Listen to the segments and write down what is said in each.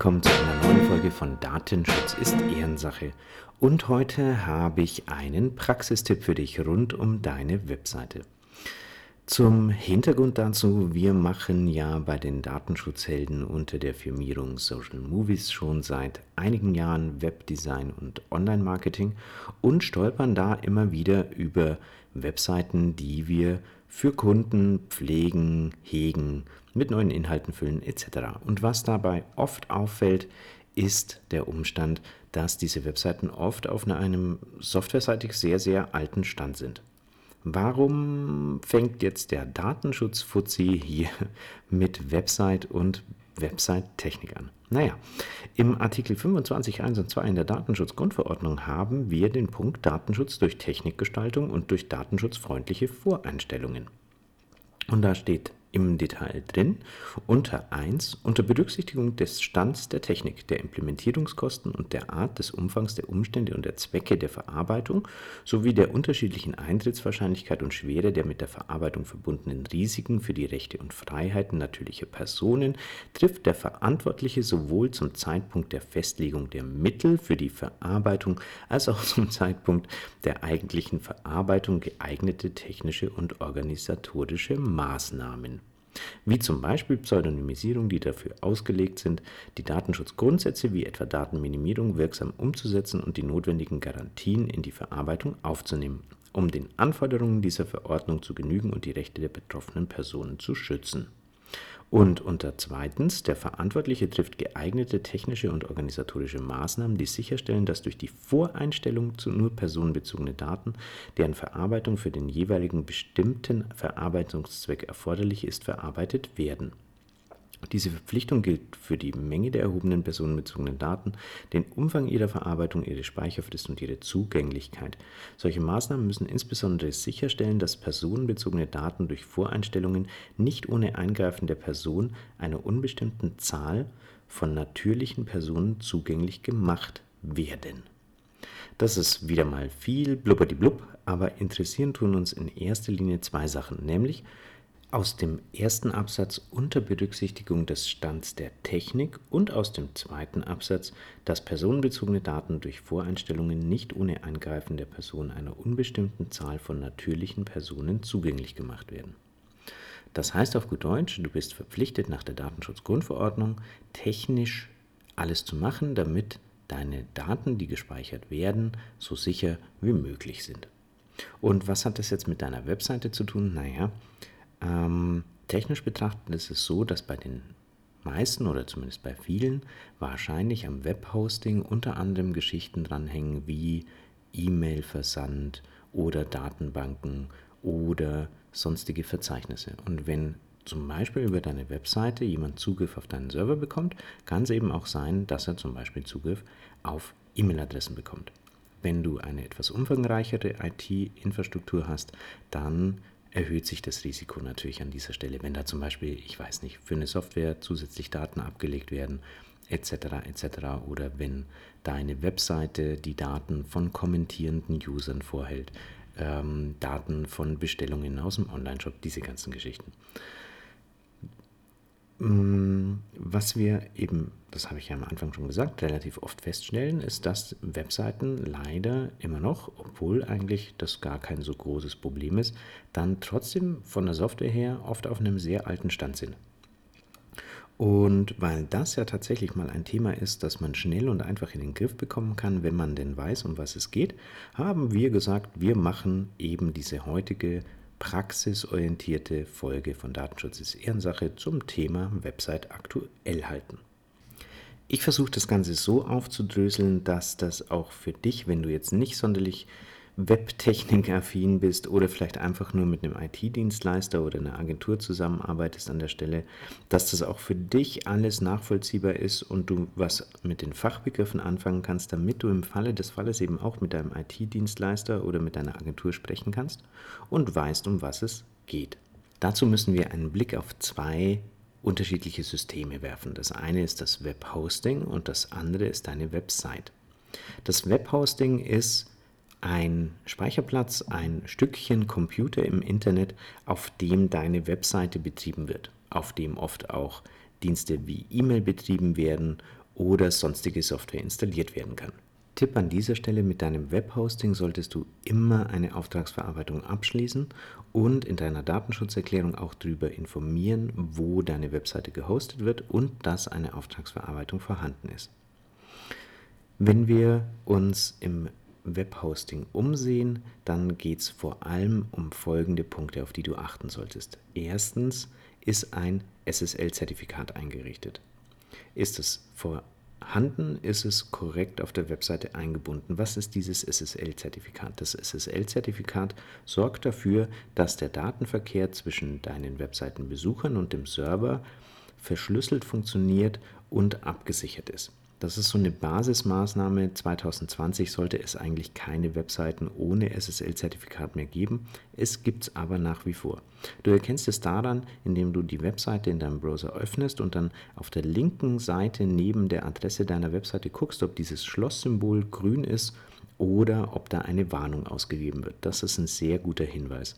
willkommen zu einer neuen Folge von Datenschutz ist Ehrensache. Und heute habe ich einen Praxistipp für dich rund um deine Webseite. Zum Hintergrund dazu, wir machen ja bei den Datenschutzhelden unter der Firmierung Social Movies schon seit einigen Jahren Webdesign und Online-Marketing und stolpern da immer wieder über Webseiten, die wir für Kunden pflegen, hegen, mit neuen Inhalten füllen etc. Und was dabei oft auffällt, ist der Umstand, dass diese Webseiten oft auf einem softwareseitig sehr, sehr alten Stand sind. Warum fängt jetzt der Datenschutz-Fuzzi hier mit Website und Website-Technik an? Naja, im Artikel 25 1 und 2 in der Datenschutzgrundverordnung haben wir den Punkt Datenschutz durch Technikgestaltung und durch datenschutzfreundliche Voreinstellungen. Und da steht im Detail drin. Unter 1 unter Berücksichtigung des Stands der Technik, der Implementierungskosten und der Art des Umfangs der Umstände und der Zwecke der Verarbeitung sowie der unterschiedlichen Eintrittswahrscheinlichkeit und Schwere der mit der Verarbeitung verbundenen Risiken für die Rechte und Freiheiten natürlicher Personen trifft der Verantwortliche sowohl zum Zeitpunkt der Festlegung der Mittel für die Verarbeitung als auch zum Zeitpunkt der eigentlichen Verarbeitung geeignete technische und organisatorische Maßnahmen wie zum Beispiel Pseudonymisierung, die dafür ausgelegt sind, die Datenschutzgrundsätze wie etwa Datenminimierung wirksam umzusetzen und die notwendigen Garantien in die Verarbeitung aufzunehmen, um den Anforderungen dieser Verordnung zu genügen und die Rechte der betroffenen Personen zu schützen und unter zweitens, der Verantwortliche trifft geeignete technische und organisatorische Maßnahmen, die sicherstellen, dass durch die Voreinstellung zu nur personenbezogene Daten, deren Verarbeitung für den jeweiligen bestimmten Verarbeitungszweck erforderlich ist, verarbeitet werden diese Verpflichtung gilt für die Menge der erhobenen personenbezogenen Daten, den Umfang ihrer Verarbeitung, ihre Speicherfrist und ihre Zugänglichkeit. Solche Maßnahmen müssen insbesondere sicherstellen, dass personenbezogene Daten durch Voreinstellungen nicht ohne Eingreifen der Person einer unbestimmten Zahl von natürlichen Personen zugänglich gemacht werden. Das ist wieder mal viel blubberdiblub, aber interessieren tun uns in erster Linie zwei Sachen, nämlich aus dem ersten Absatz unter Berücksichtigung des Stands der Technik und aus dem zweiten Absatz, dass personenbezogene Daten durch Voreinstellungen nicht ohne Eingreifen der Person einer unbestimmten Zahl von natürlichen Personen zugänglich gemacht werden. Das heißt auf gut Deutsch, du bist verpflichtet nach der Datenschutzgrundverordnung technisch alles zu machen, damit deine Daten, die gespeichert werden, so sicher wie möglich sind. Und was hat das jetzt mit deiner Webseite zu tun? Naja, ähm, technisch betrachtet ist es so, dass bei den meisten oder zumindest bei vielen wahrscheinlich am Webhosting unter anderem Geschichten dranhängen wie E-Mail-Versand oder Datenbanken oder sonstige Verzeichnisse. Und wenn zum Beispiel über deine Webseite jemand Zugriff auf deinen Server bekommt, kann es eben auch sein, dass er zum Beispiel Zugriff auf E-Mail-Adressen bekommt. Wenn du eine etwas umfangreichere IT-Infrastruktur hast, dann erhöht sich das Risiko natürlich an dieser Stelle, wenn da zum Beispiel, ich weiß nicht, für eine Software zusätzlich Daten abgelegt werden, etc. etc. oder wenn deine Webseite die Daten von kommentierenden Usern vorhält, ähm, Daten von Bestellungen aus dem Online-Shop, diese ganzen Geschichten. Mm, was wir eben, das habe ich ja am Anfang schon gesagt, relativ oft feststellen, ist, dass Webseiten leider immer noch, obwohl eigentlich das gar kein so großes Problem ist, dann trotzdem von der Software her oft auf einem sehr alten Stand sind. Und weil das ja tatsächlich mal ein Thema ist, das man schnell und einfach in den Griff bekommen kann, wenn man denn weiß, um was es geht, haben wir gesagt, wir machen eben diese heutige praxisorientierte Folge von Datenschutz ist Ehrensache zum Thema Website aktuell halten. Ich versuche das Ganze so aufzudröseln, dass das auch für dich, wenn du jetzt nicht sonderlich Webtechnik-affin bist oder vielleicht einfach nur mit einem IT-Dienstleister oder einer Agentur zusammenarbeitest an der Stelle, dass das auch für dich alles nachvollziehbar ist und du was mit den Fachbegriffen anfangen kannst, damit du im Falle des Falles eben auch mit deinem IT-Dienstleister oder mit deiner Agentur sprechen kannst und weißt, um was es geht. Dazu müssen wir einen Blick auf zwei unterschiedliche Systeme werfen. Das eine ist das Webhosting und das andere ist deine Website. Das Webhosting ist ein Speicherplatz, ein Stückchen Computer im Internet, auf dem deine Webseite betrieben wird. auf dem oft auch Dienste wie E-Mail betrieben werden oder sonstige Software installiert werden kann. Tipp an dieser Stelle, mit deinem Webhosting solltest du immer eine Auftragsverarbeitung abschließen und in deiner Datenschutzerklärung auch darüber informieren, wo deine Webseite gehostet wird und dass eine Auftragsverarbeitung vorhanden ist. Wenn wir uns im Webhosting umsehen, dann geht es vor allem um folgende Punkte, auf die du achten solltest. Erstens ist ein SSL-Zertifikat eingerichtet. Ist es vorhanden, ist es korrekt auf der Webseite eingebunden. Was ist dieses SSL-Zertifikat? Das SSL-Zertifikat sorgt dafür, dass der Datenverkehr zwischen deinen Webseitenbesuchern und dem Server verschlüsselt funktioniert und abgesichert ist. Das ist so eine Basismaßnahme. 2020 sollte es eigentlich keine Webseiten ohne SSL-Zertifikat mehr geben. Es gibt es aber nach wie vor. Du erkennst es daran, indem du die Webseite in deinem Browser öffnest und dann auf der linken Seite neben der Adresse deiner Webseite guckst, ob dieses Schlosssymbol grün ist oder ob da eine Warnung ausgegeben wird. Das ist ein sehr guter Hinweis.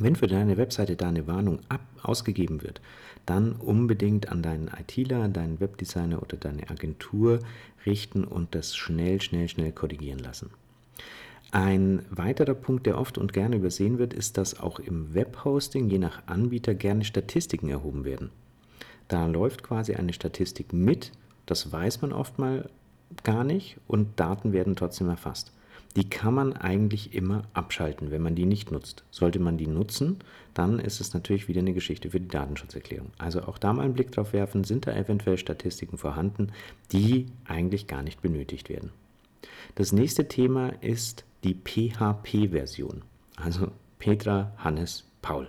Wenn für deine Webseite da eine Warnung ab, ausgegeben wird, dann unbedingt an deinen ITler, deinen Webdesigner oder deine Agentur richten und das schnell, schnell, schnell korrigieren lassen. Ein weiterer Punkt, der oft und gerne übersehen wird, ist, dass auch im Webhosting je nach Anbieter gerne Statistiken erhoben werden. Da läuft quasi eine Statistik mit, das weiß man oft mal gar nicht und Daten werden trotzdem erfasst die kann man eigentlich immer abschalten, wenn man die nicht nutzt. Sollte man die nutzen, dann ist es natürlich wieder eine Geschichte für die Datenschutzerklärung. Also auch da mal einen Blick drauf werfen, sind da eventuell Statistiken vorhanden, die eigentlich gar nicht benötigt werden. Das nächste Thema ist die PHP-Version, also Petra, Hannes, Paul.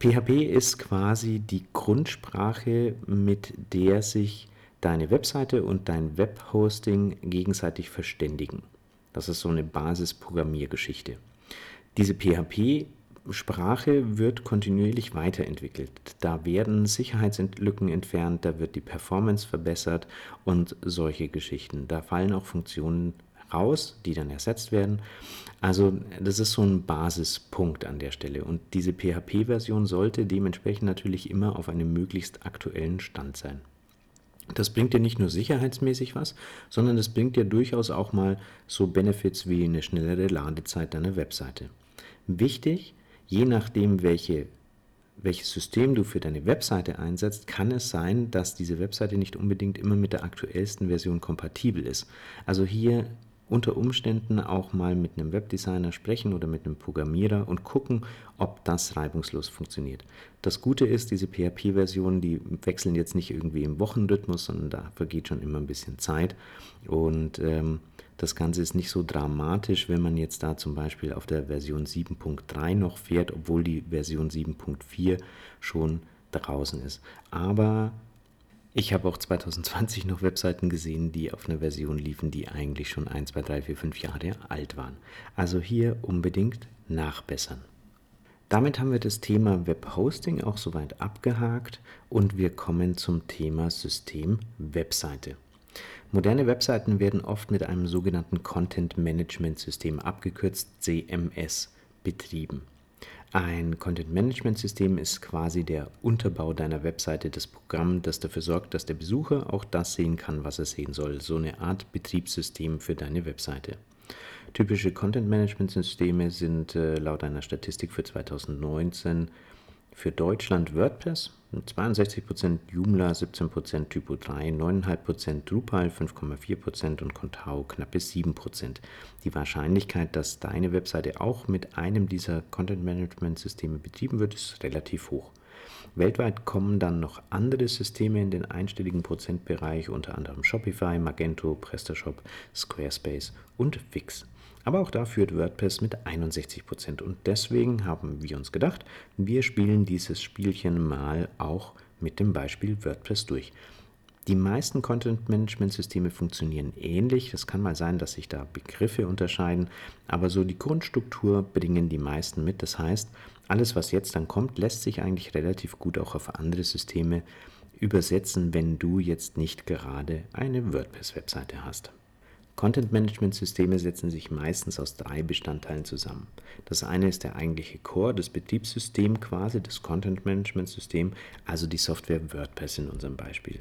PHP ist quasi die Grundsprache, mit der sich deine Webseite und dein Webhosting gegenseitig verständigen. Das ist so eine Basisprogrammiergeschichte. Diese PHP-Sprache wird kontinuierlich weiterentwickelt. Da werden Sicherheitslücken entfernt, da wird die Performance verbessert und solche Geschichten. Da fallen auch Funktionen raus, die dann ersetzt werden. Also das ist so ein Basispunkt an der Stelle. Und diese PHP-Version sollte dementsprechend natürlich immer auf einem möglichst aktuellen Stand sein. Das bringt dir nicht nur sicherheitsmäßig was, sondern das bringt dir durchaus auch mal so Benefits wie eine schnellere Ladezeit deiner Webseite. Wichtig, je nachdem, welche, welches System du für deine Webseite einsetzt, kann es sein, dass diese Webseite nicht unbedingt immer mit der aktuellsten Version kompatibel ist. Also hier unter Umständen auch mal mit einem Webdesigner sprechen oder mit einem Programmierer und gucken, ob das reibungslos funktioniert. Das Gute ist, diese PHP-Versionen, die wechseln jetzt nicht irgendwie im Wochenrhythmus, sondern da vergeht schon immer ein bisschen Zeit. Und ähm, das Ganze ist nicht so dramatisch, wenn man jetzt da zum Beispiel auf der Version 7.3 noch fährt, obwohl die Version 7.4 schon draußen ist. Aber ich habe auch 2020 noch Webseiten gesehen, die auf einer Version liefen, die eigentlich schon 1, 2, 3, 4, 5 Jahre alt waren. Also hier unbedingt nachbessern. Damit haben wir das Thema Webhosting auch soweit abgehakt und wir kommen zum Thema System Webseite. Moderne Webseiten werden oft mit einem sogenannten Content Management System abgekürzt CMS betrieben. Ein Content-Management-System ist quasi der Unterbau deiner Webseite, das Programm, das dafür sorgt, dass der Besucher auch das sehen kann, was er sehen soll. So eine Art Betriebssystem für deine Webseite. Typische Content-Management-Systeme sind äh, laut einer Statistik für 2019 für Deutschland WordPress, 62% Joomla, 17% Typo 3, 9,5% Drupal, 5,4% und Contao knappe 7%. Die Wahrscheinlichkeit, dass deine Webseite auch mit einem dieser Content-Management-Systeme betrieben wird, ist relativ hoch. Weltweit kommen dann noch andere Systeme in den einstelligen Prozentbereich, unter anderem Shopify, Magento, PrestaShop, Squarespace und Wix. Aber auch da führt WordPress mit 61%. Und deswegen haben wir uns gedacht, wir spielen dieses Spielchen mal auch mit dem Beispiel WordPress durch. Die meisten Content-Management-Systeme funktionieren ähnlich. Es kann mal sein, dass sich da Begriffe unterscheiden, aber so die Grundstruktur bringen die meisten mit. Das heißt, alles, was jetzt dann kommt, lässt sich eigentlich relativ gut auch auf andere Systeme übersetzen, wenn du jetzt nicht gerade eine WordPress-Webseite hast. Content-Management-Systeme setzen sich meistens aus drei Bestandteilen zusammen. Das eine ist der eigentliche Core, das Betriebssystem quasi, das Content-Management-System, also die Software WordPress in unserem Beispiel.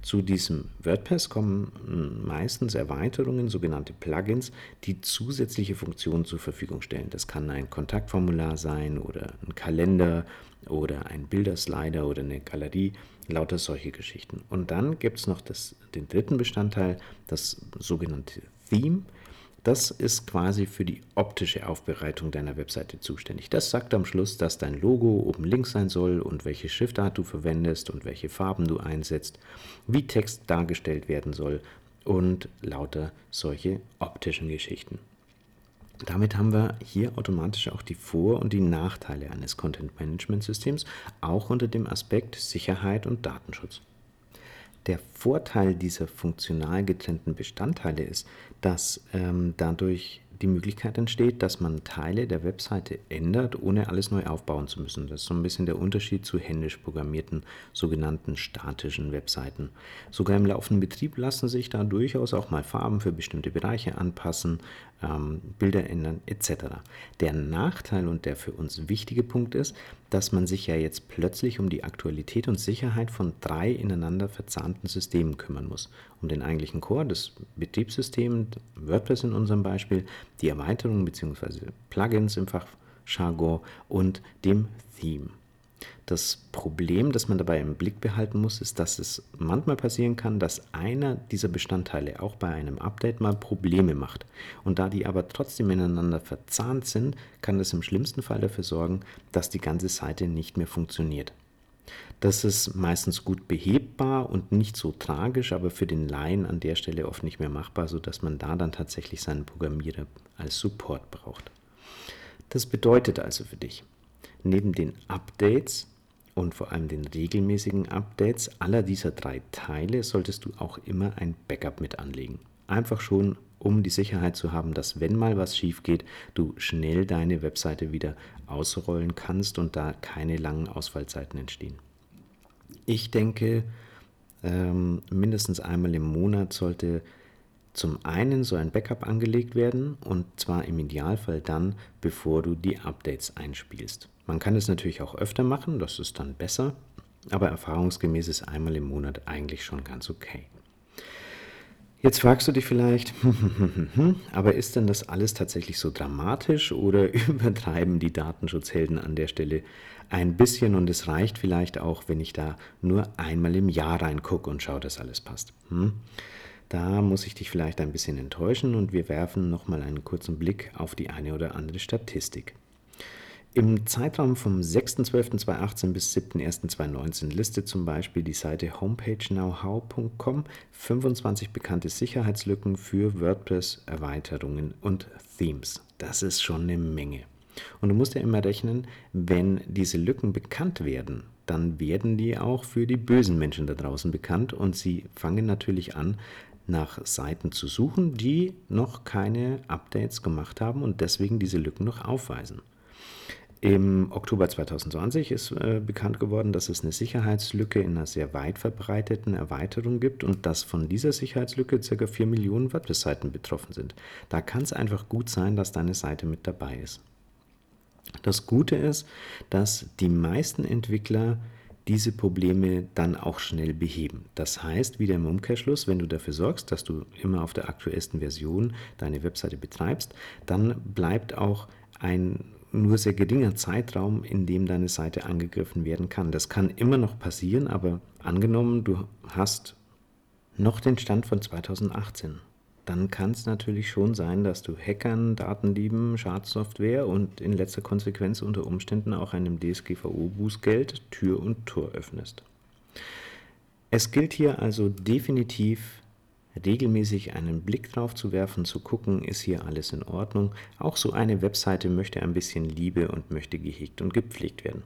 Zu diesem WordPress kommen hm, meistens Erweiterungen, sogenannte Plugins, die zusätzliche Funktionen zur Verfügung stellen. Das kann ein Kontaktformular sein oder ein Kalender oder ein Bilderslider oder eine Galerie, lauter solche Geschichten. Und dann gibt es noch das, den dritten Bestandteil, das sogenannte Theme. Das ist quasi für die optische Aufbereitung deiner Webseite zuständig. Das sagt am Schluss, dass dein Logo oben links sein soll und welche Schriftart du verwendest und welche Farben du einsetzt, wie Text dargestellt werden soll und lauter solche optischen Geschichten. Damit haben wir hier automatisch auch die Vor- und die Nachteile eines Content-Management-Systems, auch unter dem Aspekt Sicherheit und Datenschutz. Der Vorteil dieser funktional getrennten Bestandteile ist, dass ähm, dadurch die Möglichkeit entsteht, dass man Teile der Webseite ändert, ohne alles neu aufbauen zu müssen. Das ist so ein bisschen der Unterschied zu händisch programmierten sogenannten statischen Webseiten. Sogar im laufenden Betrieb lassen sich da durchaus auch mal Farben für bestimmte Bereiche anpassen, ähm, Bilder ändern etc. Der Nachteil und der für uns wichtige Punkt ist, dass man sich ja jetzt plötzlich um die Aktualität und Sicherheit von drei ineinander verzahnten Systemen kümmern muss. Um den eigentlichen Core, das Betriebssystem, WordPress in unserem Beispiel, die Erweiterungen bzw. Plugins im Fachjargon und dem Theme. Das Problem, das man dabei im Blick behalten muss, ist, dass es manchmal passieren kann, dass einer dieser Bestandteile auch bei einem Update mal Probleme macht. Und da die aber trotzdem ineinander verzahnt sind, kann das im schlimmsten Fall dafür sorgen, dass die ganze Seite nicht mehr funktioniert. Das ist meistens gut behebbar und nicht so tragisch, aber für den Laien an der Stelle oft nicht mehr machbar, sodass man da dann tatsächlich seinen Programmierer als Support braucht. Das bedeutet also für dich, neben den Updates und vor allem den regelmäßigen Updates aller dieser drei Teile solltest du auch immer ein Backup mit anlegen. Einfach schon, um die Sicherheit zu haben, dass wenn mal was schief geht, du schnell deine Webseite wieder ausrollen kannst und da keine langen Ausfallzeiten entstehen. Ich denke, ähm, mindestens einmal im Monat sollte zum einen so ein Backup angelegt werden und zwar im Idealfall dann, bevor du die Updates einspielst. Man kann es natürlich auch öfter machen, das ist dann besser, aber erfahrungsgemäß ist einmal im Monat eigentlich schon ganz okay. Jetzt fragst du dich vielleicht, aber ist denn das alles tatsächlich so dramatisch oder übertreiben die Datenschutzhelden an der Stelle ein bisschen und es reicht vielleicht auch, wenn ich da nur einmal im Jahr reingucke und schaue, dass alles passt? Hm? Da muss ich dich vielleicht ein bisschen enttäuschen und wir werfen nochmal einen kurzen Blick auf die eine oder andere Statistik. Im Zeitraum vom 6.12.2018 bis 7.1.2019 listet zum Beispiel die Seite homepagenowhow.com 25 bekannte Sicherheitslücken für WordPress-Erweiterungen und Themes. Das ist schon eine Menge. Und du musst ja immer rechnen, wenn diese Lücken bekannt werden, dann werden die auch für die bösen Menschen da draußen bekannt und sie fangen natürlich an, nach Seiten zu suchen, die noch keine Updates gemacht haben und deswegen diese Lücken noch aufweisen. Im Oktober 2020 ist äh, bekannt geworden, dass es eine Sicherheitslücke in einer sehr weit verbreiteten Erweiterung gibt und dass von dieser Sicherheitslücke ca. 4 Millionen WordPress-Seiten betroffen sind. Da kann es einfach gut sein, dass deine Seite mit dabei ist. Das Gute ist, dass die meisten Entwickler diese Probleme dann auch schnell beheben. Das heißt, wieder im Umkehrschluss, wenn du dafür sorgst, dass du immer auf der aktuellsten Version deine Webseite betreibst, dann bleibt auch ein nur sehr geringer Zeitraum, in dem deine Seite angegriffen werden kann. Das kann immer noch passieren, aber angenommen, du hast noch den Stand von 2018, dann kann es natürlich schon sein, dass du Hackern, Datendieben, Schadsoftware und in letzter Konsequenz unter Umständen auch einem DSGVO-Bußgeld Tür und Tor öffnest. Es gilt hier also definitiv regelmäßig einen Blick drauf zu werfen, zu gucken, ist hier alles in Ordnung. Auch so eine Webseite möchte ein bisschen Liebe und möchte gehegt und gepflegt werden.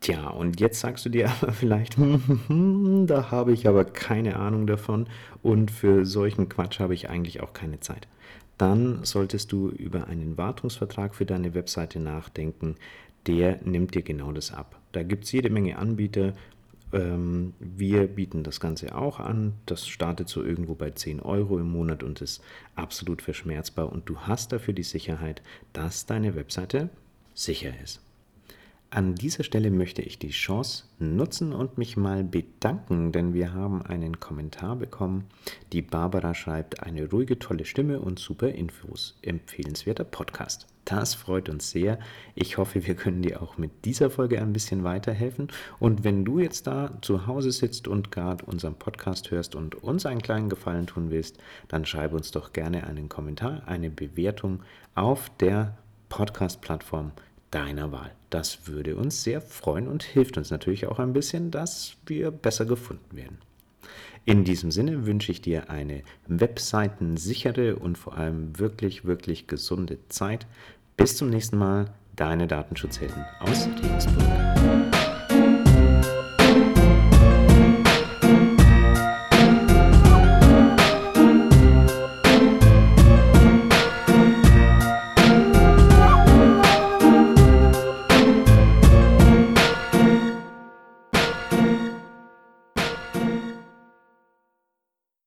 Tja, und jetzt sagst du dir aber vielleicht, da habe ich aber keine Ahnung davon und für solchen Quatsch habe ich eigentlich auch keine Zeit. Dann solltest du über einen Wartungsvertrag für deine Webseite nachdenken. Der nimmt dir genau das ab. Da gibt es jede Menge Anbieter Ähm, wir bieten das Ganze auch an. Das startet so irgendwo bei 10 Euro im Monat und ist absolut verschmerzbar. Und du hast dafür die Sicherheit, dass deine Webseite sicher ist. An dieser Stelle möchte ich die Chance nutzen und mich mal bedanken, denn wir haben einen Kommentar bekommen. Die Barbara schreibt, eine ruhige, tolle Stimme und super Infos. Empfehlenswerter Podcast. Das freut uns sehr. Ich hoffe, wir können dir auch mit dieser Folge ein bisschen weiterhelfen. Und wenn du jetzt da zu Hause sitzt und gerade unseren Podcast hörst und uns einen kleinen Gefallen tun willst, dann schreibe uns doch gerne einen Kommentar, eine Bewertung auf der Podcast-Plattform deiner Wahl. Das würde uns sehr freuen und hilft uns natürlich auch ein bisschen, dass wir besser gefunden werden. In diesem Sinne wünsche ich dir eine webseitensichere und vor allem wirklich, wirklich gesunde Zeit. Bis zum nächsten Mal, deine Datenschutzhelden aus Regensburg.